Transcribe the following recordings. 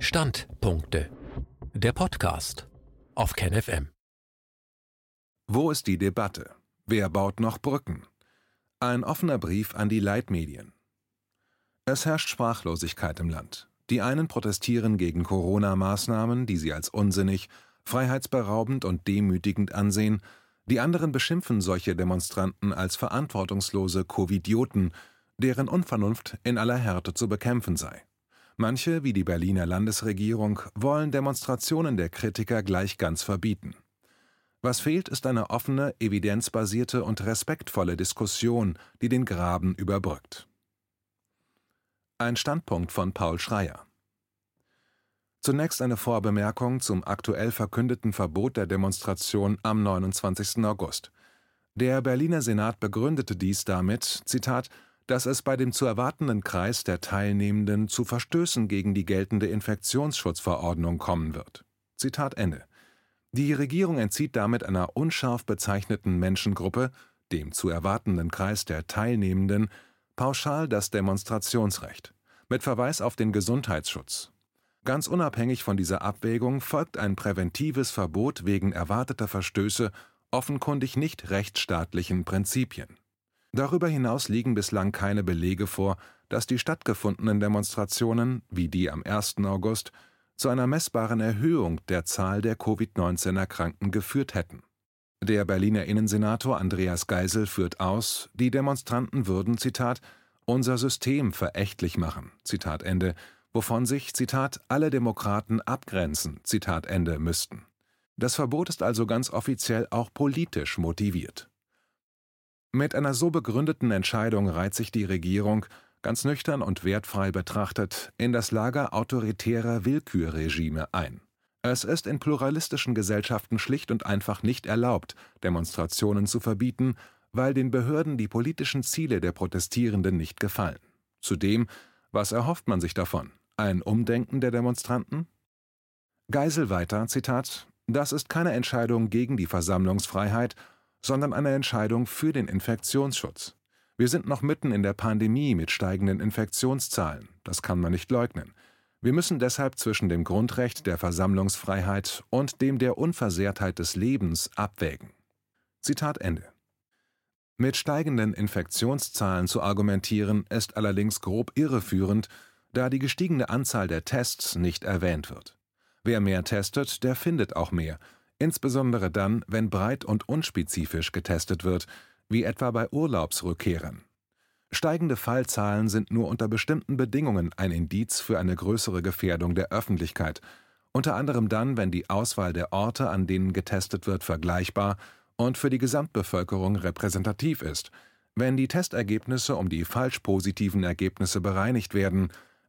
Standpunkte. Der Podcast auf KenFM. Wo ist die Debatte? Wer baut noch Brücken? Ein offener Brief an die Leitmedien. Es herrscht Sprachlosigkeit im Land. Die einen protestieren gegen Corona-Maßnahmen, die sie als unsinnig, freiheitsberaubend und demütigend ansehen, die anderen beschimpfen solche Demonstranten als verantwortungslose Covidioten, deren Unvernunft in aller Härte zu bekämpfen sei. Manche, wie die Berliner Landesregierung, wollen Demonstrationen der Kritiker gleich ganz verbieten. Was fehlt, ist eine offene, evidenzbasierte und respektvolle Diskussion, die den Graben überbrückt. Ein Standpunkt von Paul Schreier. Zunächst eine Vorbemerkung zum aktuell verkündeten Verbot der Demonstration am 29. August. Der Berliner Senat begründete dies damit, Zitat, dass es bei dem zu erwartenden Kreis der Teilnehmenden zu Verstößen gegen die geltende Infektionsschutzverordnung kommen wird. Zitat Ende. Die Regierung entzieht damit einer unscharf bezeichneten Menschengruppe, dem zu erwartenden Kreis der Teilnehmenden, pauschal das Demonstrationsrecht, mit Verweis auf den Gesundheitsschutz. Ganz unabhängig von dieser Abwägung folgt ein präventives Verbot wegen erwarteter Verstöße offenkundig nicht rechtsstaatlichen Prinzipien. Darüber hinaus liegen bislang keine Belege vor, dass die stattgefundenen Demonstrationen, wie die am 1. August, zu einer messbaren Erhöhung der Zahl der Covid-19-Erkrankten geführt hätten. Der Berliner Innensenator Andreas Geisel führt aus, die Demonstranten würden, Zitat, unser System verächtlich machen, Zitat Ende, wovon sich, Zitat, alle Demokraten abgrenzen, Zitat Ende, müssten. Das Verbot ist also ganz offiziell auch politisch motiviert. Mit einer so begründeten Entscheidung reiht sich die Regierung, ganz nüchtern und wertfrei betrachtet, in das Lager autoritärer Willkürregime ein. Es ist in pluralistischen Gesellschaften schlicht und einfach nicht erlaubt, Demonstrationen zu verbieten, weil den Behörden die politischen Ziele der Protestierenden nicht gefallen. Zudem, was erhofft man sich davon? Ein Umdenken der Demonstranten? Geisel weiter, Zitat, das ist keine Entscheidung gegen die Versammlungsfreiheit, sondern eine Entscheidung für den Infektionsschutz. Wir sind noch mitten in der Pandemie mit steigenden Infektionszahlen, das kann man nicht leugnen. Wir müssen deshalb zwischen dem Grundrecht der Versammlungsfreiheit und dem der Unversehrtheit des Lebens abwägen. Zitat Ende. Mit steigenden Infektionszahlen zu argumentieren, ist allerdings grob irreführend, da die gestiegene Anzahl der Tests nicht erwähnt wird. Wer mehr testet, der findet auch mehr, insbesondere dann, wenn breit und unspezifisch getestet wird, wie etwa bei Urlaubsrückkehrern. Steigende Fallzahlen sind nur unter bestimmten Bedingungen ein Indiz für eine größere Gefährdung der Öffentlichkeit, unter anderem dann, wenn die Auswahl der Orte, an denen getestet wird, vergleichbar und für die Gesamtbevölkerung repräsentativ ist, wenn die Testergebnisse um die falsch positiven Ergebnisse bereinigt werden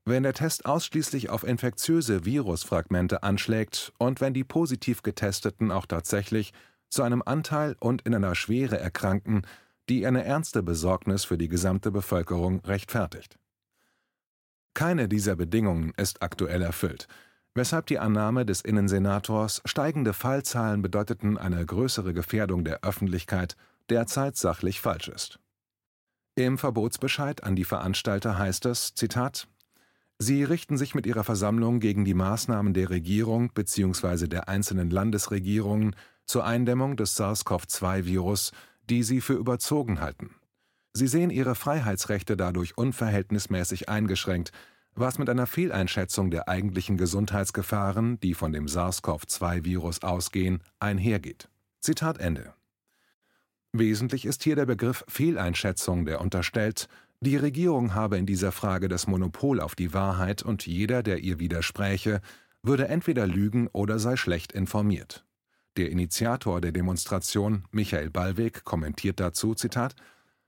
wenn der Test ausschließlich auf infektiöse Virusfragmente anschlägt und wenn die positiv Getesteten auch tatsächlich zu einem Anteil und in einer Schwere erkranken, die eine ernste Besorgnis für die gesamte Bevölkerung rechtfertigt. Keine dieser Bedingungen ist aktuell erfüllt, weshalb die Annahme des Innensenators, steigende Fallzahlen bedeuteten eine größere Gefährdung der Öffentlichkeit, derzeit sachlich falsch ist. Im Verbotsbescheid an die Veranstalter heißt es, Zitat, Sie richten sich mit ihrer Versammlung gegen die Maßnahmen der Regierung bzw. der einzelnen Landesregierungen zur Eindämmung des SARS-CoV-2-Virus, die sie für überzogen halten. Sie sehen ihre Freiheitsrechte dadurch unverhältnismäßig eingeschränkt, was mit einer Fehleinschätzung der eigentlichen Gesundheitsgefahren, die von dem SARS-CoV-2-Virus ausgehen, einhergeht. Zitat Ende. Wesentlich ist hier der Begriff Fehleinschätzung, der unterstellt, die Regierung habe in dieser Frage das Monopol auf die Wahrheit und jeder, der ihr widerspräche, würde entweder lügen oder sei schlecht informiert. Der Initiator der Demonstration, Michael Ballweg, kommentiert dazu, Zitat,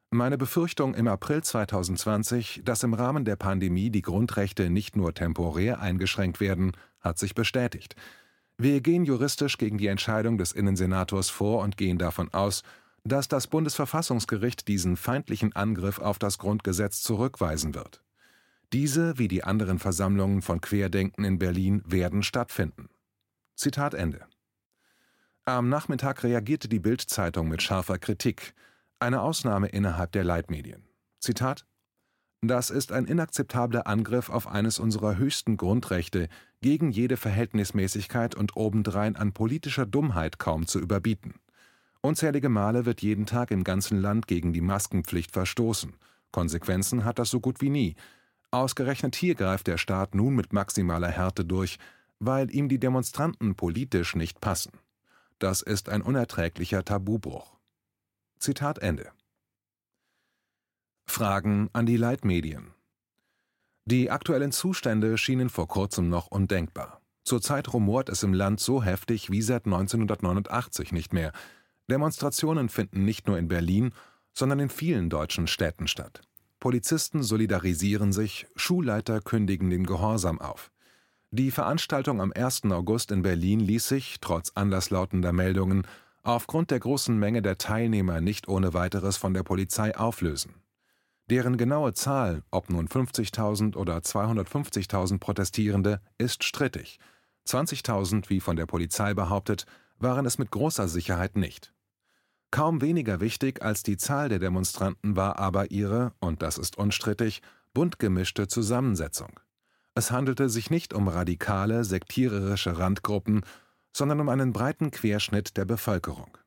meine Befürchtung im April 2020, dass im Rahmen der Pandemie die Grundrechte nicht nur temporär eingeschränkt werden, hat sich bestätigt. Wir gehen juristisch gegen die Entscheidung des Innensenators vor und gehen davon aus, dass das Bundesverfassungsgericht diesen feindlichen Angriff auf das Grundgesetz zurückweisen wird. Diese wie die anderen Versammlungen von Querdenken in Berlin werden stattfinden. Zitat Ende. Am Nachmittag reagierte die Bild-Zeitung mit scharfer Kritik, eine Ausnahme innerhalb der Leitmedien. Zitat Das ist ein inakzeptabler Angriff auf eines unserer höchsten Grundrechte, gegen jede Verhältnismäßigkeit und obendrein an politischer Dummheit kaum zu überbieten. Unzählige Male wird jeden Tag im ganzen Land gegen die Maskenpflicht verstoßen. Konsequenzen hat das so gut wie nie. Ausgerechnet hier greift der Staat nun mit maximaler Härte durch, weil ihm die Demonstranten politisch nicht passen. Das ist ein unerträglicher Tabubruch. Zitat Ende. Fragen an die Leitmedien. Die aktuellen Zustände schienen vor kurzem noch undenkbar. Zurzeit rumort es im Land so heftig wie seit 1989 nicht mehr. Demonstrationen finden nicht nur in Berlin, sondern in vielen deutschen Städten statt. Polizisten solidarisieren sich, Schulleiter kündigen den Gehorsam auf. Die Veranstaltung am 1. August in Berlin ließ sich, trotz anderslautender Meldungen, aufgrund der großen Menge der Teilnehmer nicht ohne weiteres von der Polizei auflösen. Deren genaue Zahl, ob nun 50.000 oder 250.000 Protestierende, ist strittig. 20.000, wie von der Polizei behauptet, waren es mit großer Sicherheit nicht. Kaum weniger wichtig als die Zahl der Demonstranten war aber ihre, und das ist unstrittig, bunt gemischte Zusammensetzung. Es handelte sich nicht um radikale, sektiererische Randgruppen, sondern um einen breiten Querschnitt der Bevölkerung.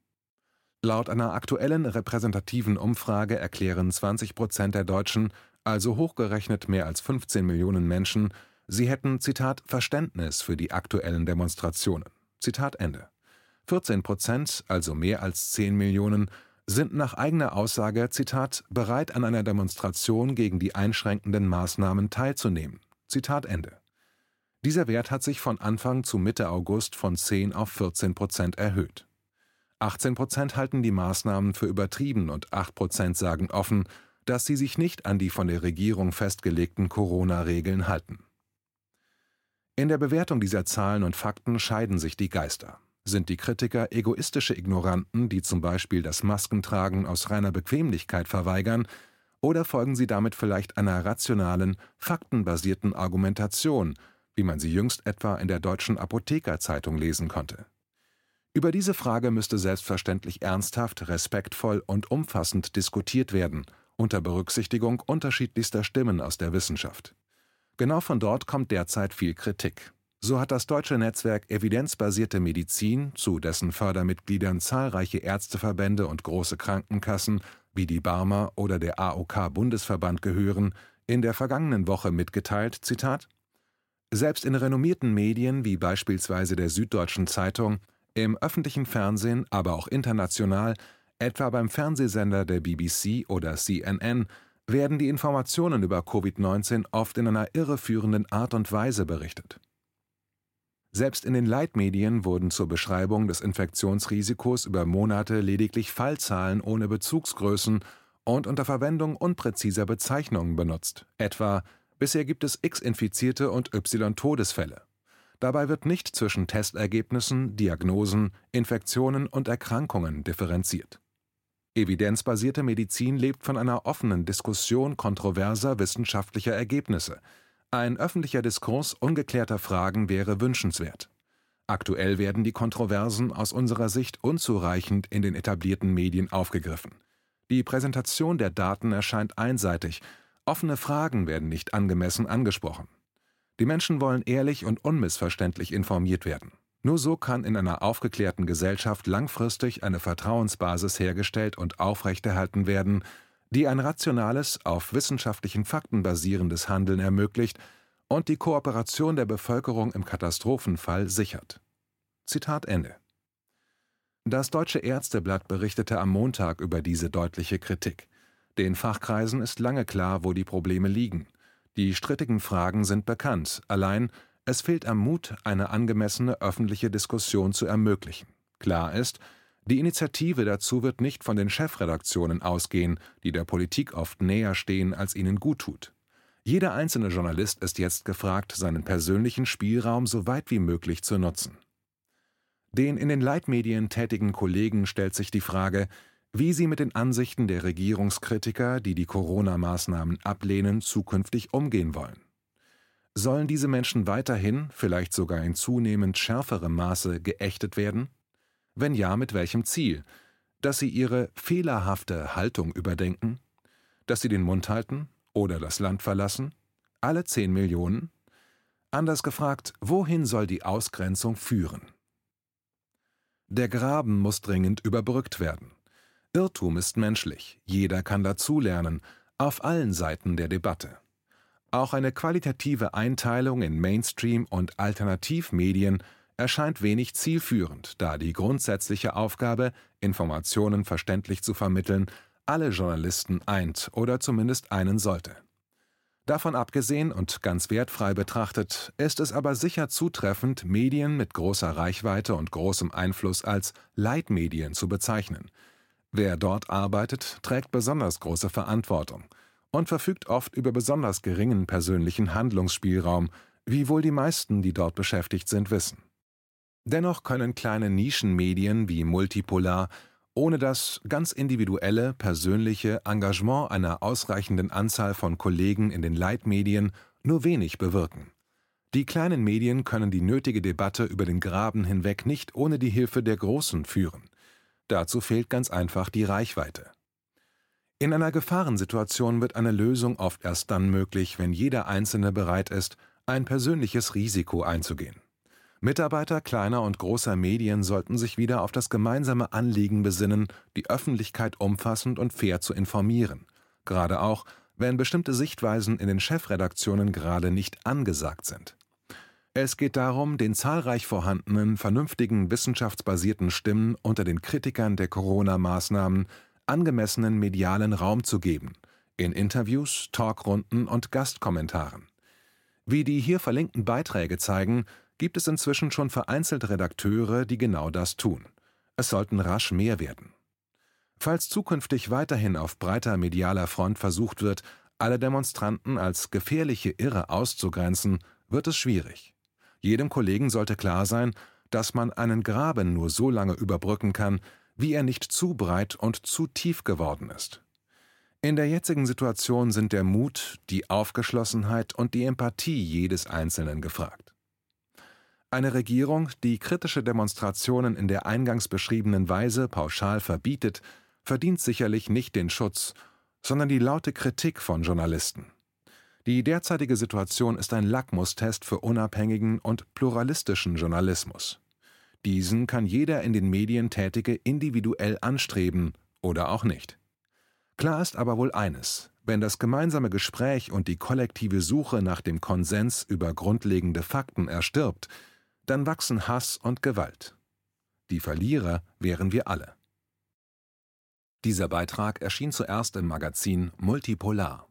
Laut einer aktuellen repräsentativen Umfrage erklären 20 Prozent der Deutschen, also hochgerechnet mehr als 15 Millionen Menschen, sie hätten, Zitat, Verständnis für die aktuellen Demonstrationen. Zitat Ende. 14 Prozent, also mehr als 10 Millionen, sind nach eigener Aussage, Zitat, bereit an einer Demonstration gegen die einschränkenden Maßnahmen teilzunehmen. Zitat Ende. Dieser Wert hat sich von Anfang zu Mitte August von 10 auf 14 Prozent erhöht. 18 Prozent halten die Maßnahmen für übertrieben und 8 Prozent sagen offen, dass sie sich nicht an die von der Regierung festgelegten Corona-Regeln halten. In der Bewertung dieser Zahlen und Fakten scheiden sich die Geister. Sind die Kritiker egoistische Ignoranten, die zum Beispiel das Maskentragen aus reiner Bequemlichkeit verweigern, oder folgen sie damit vielleicht einer rationalen, faktenbasierten Argumentation, wie man sie jüngst etwa in der Deutschen Apothekerzeitung lesen konnte? Über diese Frage müsste selbstverständlich ernsthaft, respektvoll und umfassend diskutiert werden, unter Berücksichtigung unterschiedlichster Stimmen aus der Wissenschaft. Genau von dort kommt derzeit viel Kritik. So hat das deutsche Netzwerk Evidenzbasierte Medizin, zu dessen Fördermitgliedern zahlreiche Ärzteverbände und große Krankenkassen wie die Barmer oder der AOK Bundesverband gehören, in der vergangenen Woche mitgeteilt, Zitat, Selbst in renommierten Medien wie beispielsweise der Süddeutschen Zeitung im öffentlichen Fernsehen, aber auch international, etwa beim Fernsehsender der BBC oder CNN, werden die Informationen über Covid-19 oft in einer irreführenden Art und Weise berichtet. Selbst in den Leitmedien wurden zur Beschreibung des Infektionsrisikos über Monate lediglich Fallzahlen ohne Bezugsgrößen und unter Verwendung unpräziser Bezeichnungen benutzt, etwa bisher gibt es x Infizierte und y Todesfälle. Dabei wird nicht zwischen Testergebnissen, Diagnosen, Infektionen und Erkrankungen differenziert. Evidenzbasierte Medizin lebt von einer offenen Diskussion kontroverser wissenschaftlicher Ergebnisse. Ein öffentlicher Diskurs ungeklärter Fragen wäre wünschenswert. Aktuell werden die Kontroversen aus unserer Sicht unzureichend in den etablierten Medien aufgegriffen. Die Präsentation der Daten erscheint einseitig, offene Fragen werden nicht angemessen angesprochen. Die Menschen wollen ehrlich und unmissverständlich informiert werden. Nur so kann in einer aufgeklärten Gesellschaft langfristig eine Vertrauensbasis hergestellt und aufrechterhalten werden, die ein rationales, auf wissenschaftlichen Fakten basierendes Handeln ermöglicht und die Kooperation der Bevölkerung im Katastrophenfall sichert. Zitat Ende. Das Deutsche Ärzteblatt berichtete am Montag über diese deutliche Kritik. Den Fachkreisen ist lange klar, wo die Probleme liegen. Die strittigen Fragen sind bekannt, allein es fehlt am Mut, eine angemessene öffentliche Diskussion zu ermöglichen. Klar ist, die Initiative dazu wird nicht von den Chefredaktionen ausgehen, die der Politik oft näher stehen, als ihnen guttut. Jeder einzelne Journalist ist jetzt gefragt, seinen persönlichen Spielraum so weit wie möglich zu nutzen. Den in den Leitmedien tätigen Kollegen stellt sich die Frage, wie sie mit den Ansichten der Regierungskritiker, die die Corona-Maßnahmen ablehnen, zukünftig umgehen wollen. Sollen diese Menschen weiterhin, vielleicht sogar in zunehmend schärferem Maße, geächtet werden? Wenn ja, mit welchem Ziel? Dass sie ihre fehlerhafte Haltung überdenken? Dass sie den Mund halten? Oder das Land verlassen? Alle zehn Millionen? Anders gefragt, wohin soll die Ausgrenzung führen? Der Graben muss dringend überbrückt werden. Irrtum ist menschlich, jeder kann dazulernen, auf allen Seiten der Debatte. Auch eine qualitative Einteilung in Mainstream- und Alternativmedien erscheint wenig zielführend, da die grundsätzliche Aufgabe, Informationen verständlich zu vermitteln, alle Journalisten eint oder zumindest einen sollte. Davon abgesehen und ganz wertfrei betrachtet, ist es aber sicher zutreffend, Medien mit großer Reichweite und großem Einfluss als Leitmedien zu bezeichnen. Wer dort arbeitet, trägt besonders große Verantwortung und verfügt oft über besonders geringen persönlichen Handlungsspielraum, wie wohl die meisten, die dort beschäftigt sind, wissen. Dennoch können kleine Nischenmedien wie Multipolar ohne das ganz individuelle, persönliche Engagement einer ausreichenden Anzahl von Kollegen in den Leitmedien nur wenig bewirken. Die kleinen Medien können die nötige Debatte über den Graben hinweg nicht ohne die Hilfe der Großen führen. Dazu fehlt ganz einfach die Reichweite. In einer Gefahrensituation wird eine Lösung oft erst dann möglich, wenn jeder Einzelne bereit ist, ein persönliches Risiko einzugehen. Mitarbeiter kleiner und großer Medien sollten sich wieder auf das gemeinsame Anliegen besinnen, die Öffentlichkeit umfassend und fair zu informieren, gerade auch, wenn bestimmte Sichtweisen in den Chefredaktionen gerade nicht angesagt sind. Es geht darum, den zahlreich vorhandenen, vernünftigen, wissenschaftsbasierten Stimmen unter den Kritikern der Corona-Maßnahmen angemessenen medialen Raum zu geben, in Interviews, Talkrunden und Gastkommentaren. Wie die hier verlinkten Beiträge zeigen, gibt es inzwischen schon vereinzelt Redakteure, die genau das tun. Es sollten rasch mehr werden. Falls zukünftig weiterhin auf breiter medialer Front versucht wird, alle Demonstranten als gefährliche Irre auszugrenzen, wird es schwierig. Jedem Kollegen sollte klar sein, dass man einen Graben nur so lange überbrücken kann, wie er nicht zu breit und zu tief geworden ist. In der jetzigen Situation sind der Mut, die Aufgeschlossenheit und die Empathie jedes Einzelnen gefragt. Eine Regierung, die kritische Demonstrationen in der eingangs beschriebenen Weise pauschal verbietet, verdient sicherlich nicht den Schutz, sondern die laute Kritik von Journalisten. Die derzeitige Situation ist ein Lackmustest für unabhängigen und pluralistischen Journalismus. Diesen kann jeder in den Medien Tätige individuell anstreben oder auch nicht. Klar ist aber wohl eines, wenn das gemeinsame Gespräch und die kollektive Suche nach dem Konsens über grundlegende Fakten erstirbt, dann wachsen Hass und Gewalt. Die Verlierer wären wir alle. Dieser Beitrag erschien zuerst im Magazin Multipolar.